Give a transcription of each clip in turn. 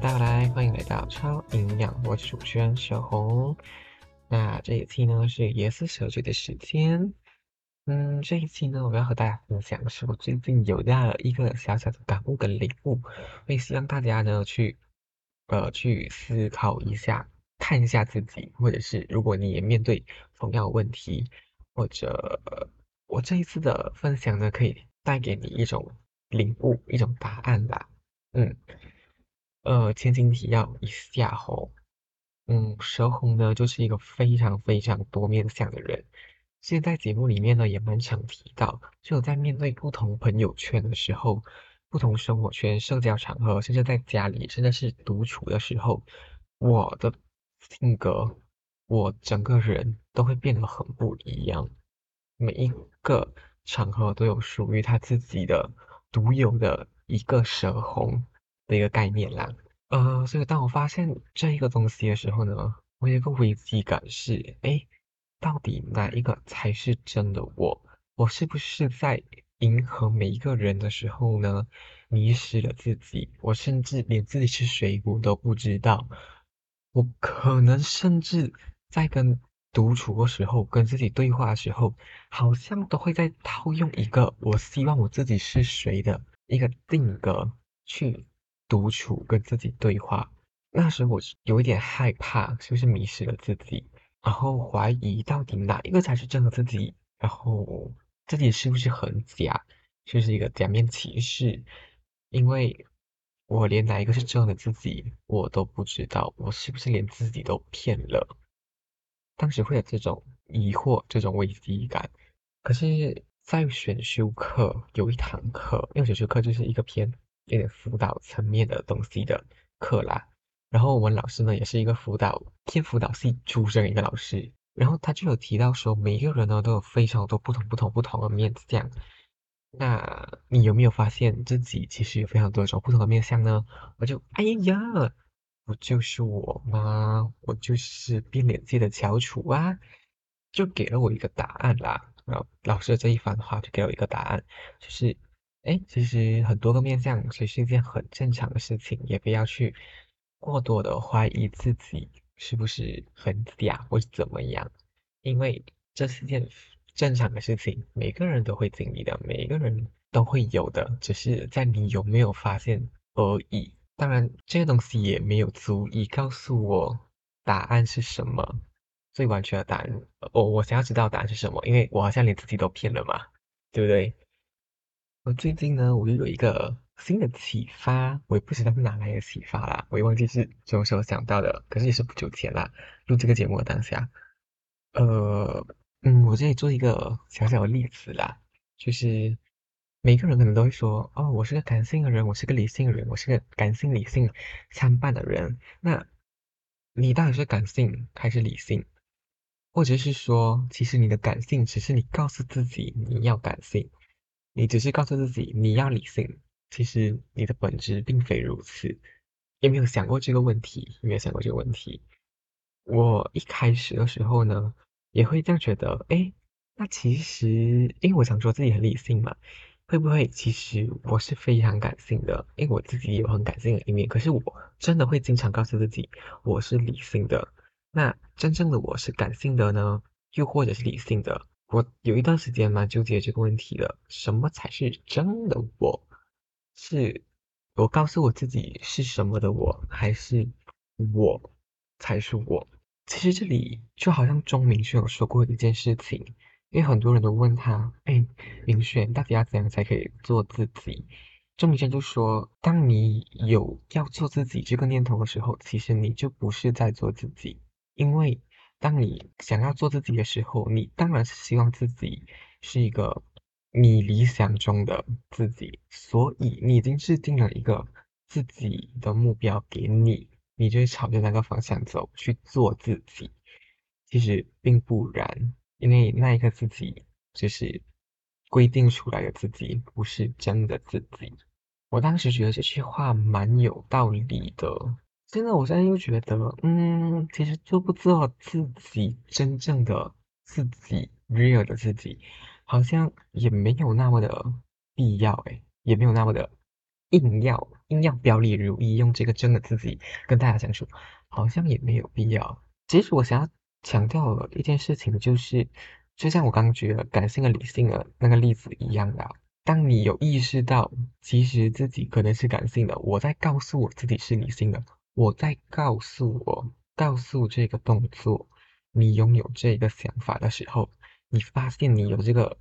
大家来，欢迎来到超营养，我是主持人小红。那这一期呢是椰丝小嘴的时间。嗯，这一期呢我要和大家分享的是我最近有到了一个小小的感悟跟领悟，会希望大家呢去呃去思考一下，看一下自己，或者是如果你也面对同样的问题，或者我这一次的分享呢可以带给你一种领悟，一种答案吧。嗯。呃，前情提要一下吼，嗯，蛇红呢就是一个非常非常多面相的人，现在节目里面呢也蛮常提到，就在面对不同朋友圈的时候，不同生活圈、社交场合，甚至在家里，甚至是独处的时候，我的性格，我整个人都会变得很不一样，每一个场合都有属于他自己的独有的一个蛇红。的一个概念啦，呃，所以当我发现这一个东西的时候呢，我有一个危机感是，哎，到底哪一个才是真的我？我是不是在迎合每一个人的时候呢，迷失了自己？我甚至连自己是谁我都不知道。我可能甚至在跟独处的时候，跟自己对话的时候，好像都会在套用一个我希望我自己是谁的一个定格去。独处跟自己对话，那时我有一点害怕，是不是迷失了自己？然后怀疑到底哪一个才是真的自己？然后自己是不是很假？就是一个假面骑士？因为我连哪一个是真的自己我都不知道，我是不是连自己都骗了？当时会有这种疑惑，这种危机感。可是，在选修课有一堂课，因为选修课就是一个偏。有点辅导层面的东西的课啦，然后我们老师呢也是一个辅导偏辅导系出身一个老师，然后他就有提到说，每一个人呢都有非常多不同不同不同的面相，那你有没有发现自己其实有非常多种不同的面相呢？我就哎呀，不就是我吗？我就是变脸界的翘楚啊，就给了我一个答案啦。然后老师的这一番话就给了我一个答案，就是。哎，其实很多个面相，其实是一件很正常的事情，也不要去过多的怀疑自己是不是很假或者怎么样，因为这是件正常的事情，每个人都会经历的，每个人都会有的，只是在你有没有发现而已。当然，这个东西也没有足以告诉我答案是什么，最完全的答案。我我想要知道答案是什么，因为我好像连自己都骗了嘛，对不对？我最近呢，我又有一个新的启发，我也不知道是哪来的启发啦，我也忘记是什么时候想到的，可是也是不久前啦。录这个节目的当下，呃，嗯，我这里做一个小小的例子啦，就是每个人可能都会说，哦，我是个感性的人，我是个理性的人，我是个感性理性参半的人。那你到底是感性还是理性？或者是说，其实你的感性只是你告诉自己你要感性？你只是告诉自己你要理性，其实你的本质并非如此。有没有想过这个问题？有没有想过这个问题？我一开始的时候呢，也会这样觉得，哎，那其实，因为我想说自己很理性嘛，会不会其实我是非常感性的？因为我自己有很感性的一面，可是我真的会经常告诉自己我是理性的。那真正的我是感性的呢？又或者是理性的？我有一段时间蛮纠结这个问题的，什么才是真的我？是我告诉我自己是什么的我，还是我才是我？其实这里就好像钟明轩有说过一件事情，因为很多人都问他，哎，明轩到底要怎样才可以做自己？钟明轩就说，当你有要做自己这个念头的时候，其实你就不是在做自己，因为。当你想要做自己的时候，你当然是希望自己是一个你理想中的自己，所以你已经制定了一个自己的目标给你，你就朝着那个方向走去做自己。其实并不然，因为那一个自己就是规定出来的自己，不是真的自己。我当时觉得这句话蛮有道理的。现在我现在又觉得，嗯，其实做不做自己真正的自己，real 的自己，好像也没有那么的必要，诶，也没有那么的硬要硬要表里如一，用这个真的自己跟大家相处，好像也没有必要。其实我想要强调的一件事情就是，就像我刚刚举的感性的、理性的那个例子一样的，当你有意识到其实自己可能是感性的，我在告诉我自己是理性的，我在告诉我告诉这个动作，你拥有这个想法的时候，你发现你有这个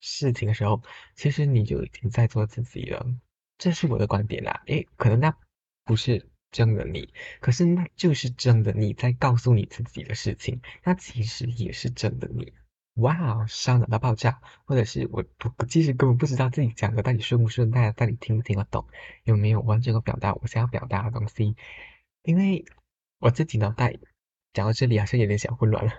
事情的时候，其实你就已经在做自己了。这是我的观点啦，诶，可能那不是真的你，可是那就是真的你在告诉你自己的事情，那其实也是真的你。哇哦，伤脑到爆炸，或者是我我其实根本不知道自己讲的到底顺不顺，大家到底听不听得懂，有没有完整的表达我想要表达的东西？因为我自己脑袋讲到这里好像有点小混乱了。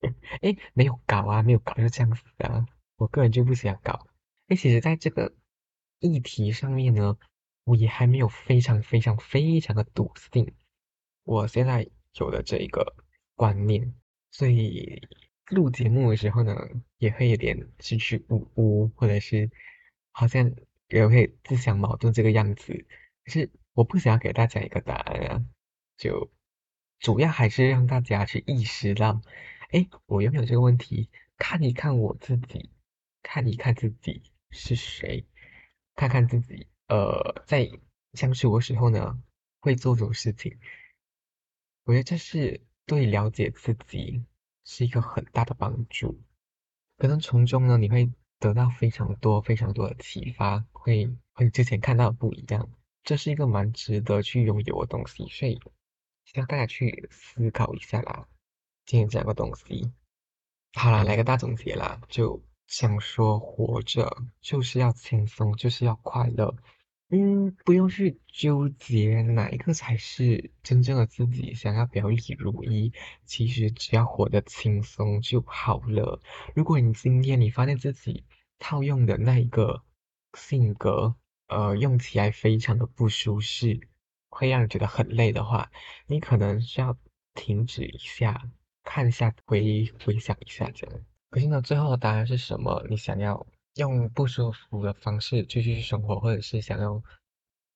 诶，没有搞啊，没有搞就这样子啊，我个人就不想搞。诶，其实在这个。议题上面呢，我也还没有非常非常非常的笃定，我现在有了这一个观念，所以录节目的时候呢，也会有点支支吾吾，或者是好像也会自相矛盾这个样子。可是我不想要给大家一个答案啊，就主要还是让大家去意识到，哎，我有没有这个问题？看一看我自己，看一看自己是谁。看看自己，呃，在相处的时候呢，会做什么事情？我觉得这是对了解自己是一个很大的帮助。可能从中呢，你会得到非常多、非常多的启发，会和你之前看到的不一样。这是一个蛮值得去拥有的东西，所以希望大家去思考一下啦。今天讲个东西，好了，来个大总结啦，就。想说活着就是要轻松，就是要快乐，嗯，不用去纠结哪一个才是真正的自己。想要表里如一，其实只要活得轻松就好了。如果你今天你发现自己套用的那一个性格，呃，用起来非常的不舒适，会让你觉得很累的话，你可能需要停止一下，看一下，回回想一下这样。可是呢，最后的答案是什么？你想要用不舒服的方式继续生活，或者是想要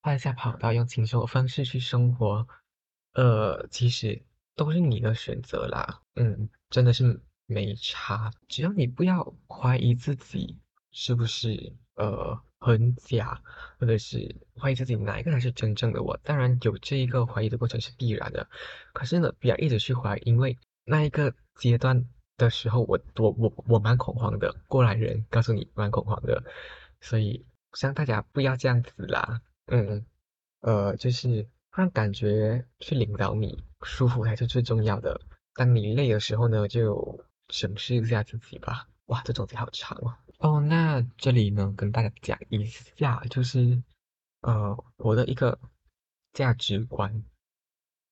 换下跑道，用轻松的方式去生活，呃，其实都是你的选择啦。嗯，真的是没差，只要你不要怀疑自己是不是呃很假，或者是怀疑自己哪一个才是真正的我。当然有这一个怀疑的过程是必然的，可是呢，不要一直去怀疑，因为那一个阶段。的时候，我我我我蛮恐慌的。过来人告诉你蛮恐慌的，所以希望大家不要这样子啦。嗯，呃，就是让感觉去领导你，舒服才是最重要的。当你累的时候呢，就审视一下自己吧。哇，这总结好长哦。哦，那这里呢，跟大家讲一下，就是呃，我的一个价值观。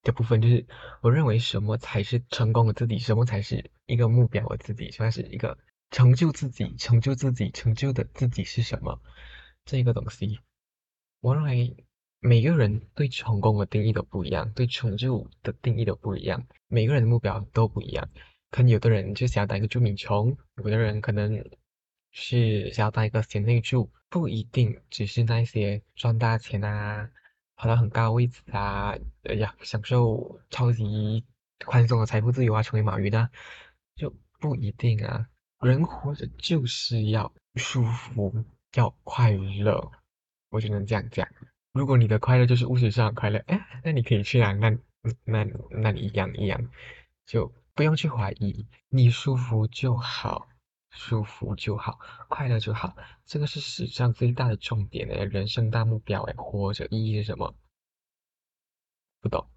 的部分就是，我认为什么才是成功的自己，什么才是一个目标的自己，算是一个成就自己、成就自己、成就的自己是什么？这个东西，我认为每个人对成功的定义都不一样，对成就的定义都不一样，每个人的目标都不一样。可能有的人就想要当一个著名虫，有的人可能是想要当一个贤内助，不一定只是那些赚大钱啊。跑到很高位置啊，哎呀，享受超级宽松的财富自由啊，成为马云啊，就不一定啊。人活着就是要舒服，要快乐，我只能这样讲。如果你的快乐就是物质上的快乐，哎，那你可以去啊，那那那你一样一样，就不用去怀疑，你舒服就好。舒服就好，快乐就好，这个是史上最大的重点诶，人生大目标诶，活着意义是什么？不懂，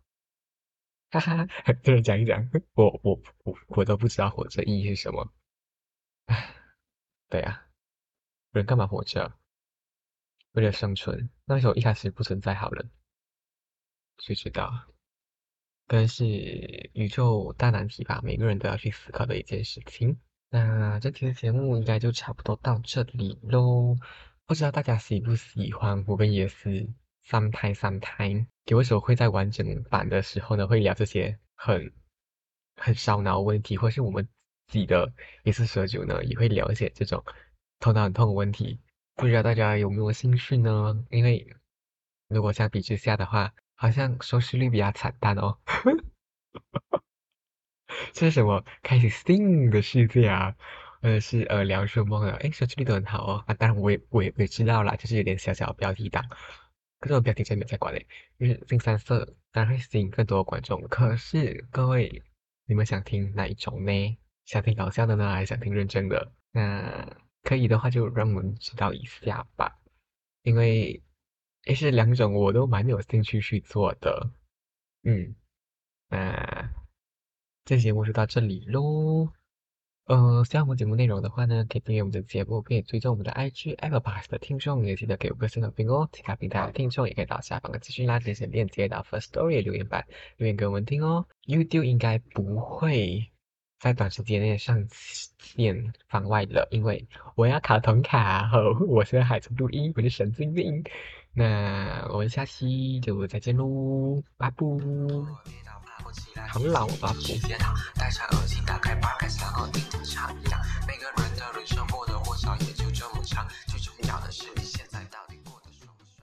哈哈，这个讲一讲，我我我我都不知道活着意义是什么。唉，对呀，人干嘛活着？为了生存。那时候一开始不存在好人，谁知道？可能是宇宙大难题吧，每个人都要去思考的一件事情。那这期的节目应该就差不多到这里喽，不知道大家喜不喜欢我跟叶思三胎三胎，有的时候会在完整版的时候呢，会聊这些很很烧脑问题，或是我们自己的一次蛇酒呢，也会聊一些这种头脑很痛的问题，不知道大家有没有兴趣呢？因为如果相比之下的话，好像收视率比较惨淡哦。这是什么？开始 sing 的世界啊？呃，是呃聊什么的？哎，收视率都很好哦。啊，当然我也我也我也知道啦，就是有点小小标题党。可是我标题真的没有在管嘞，就是新三色当然会吸引更多观众。可是各位，你们想听哪一种呢？想听搞笑的呢，还是想听认真的？那可以的话就让我们知道一下吧，因为也是两种我都蛮有兴趣去做的。嗯，那这节目就到这里喽。呃，喜欢我们节目内容的话呢，可以订阅我们的节目，可以追踪我们的 IG Apple Pass 的听众，也记得给五个星的评哦。其他平台的听众也可以到下方的资讯栏点选链接到 First Story 留言板留言给我们听哦。YouTube 应该不会在短时间内上线番外了，因为我要卡通卡吼，我现在还在录音，我是神经病。那我们下期就再见喽，拜拜。很老吧我戴上耳机打开每个人的也就这么长是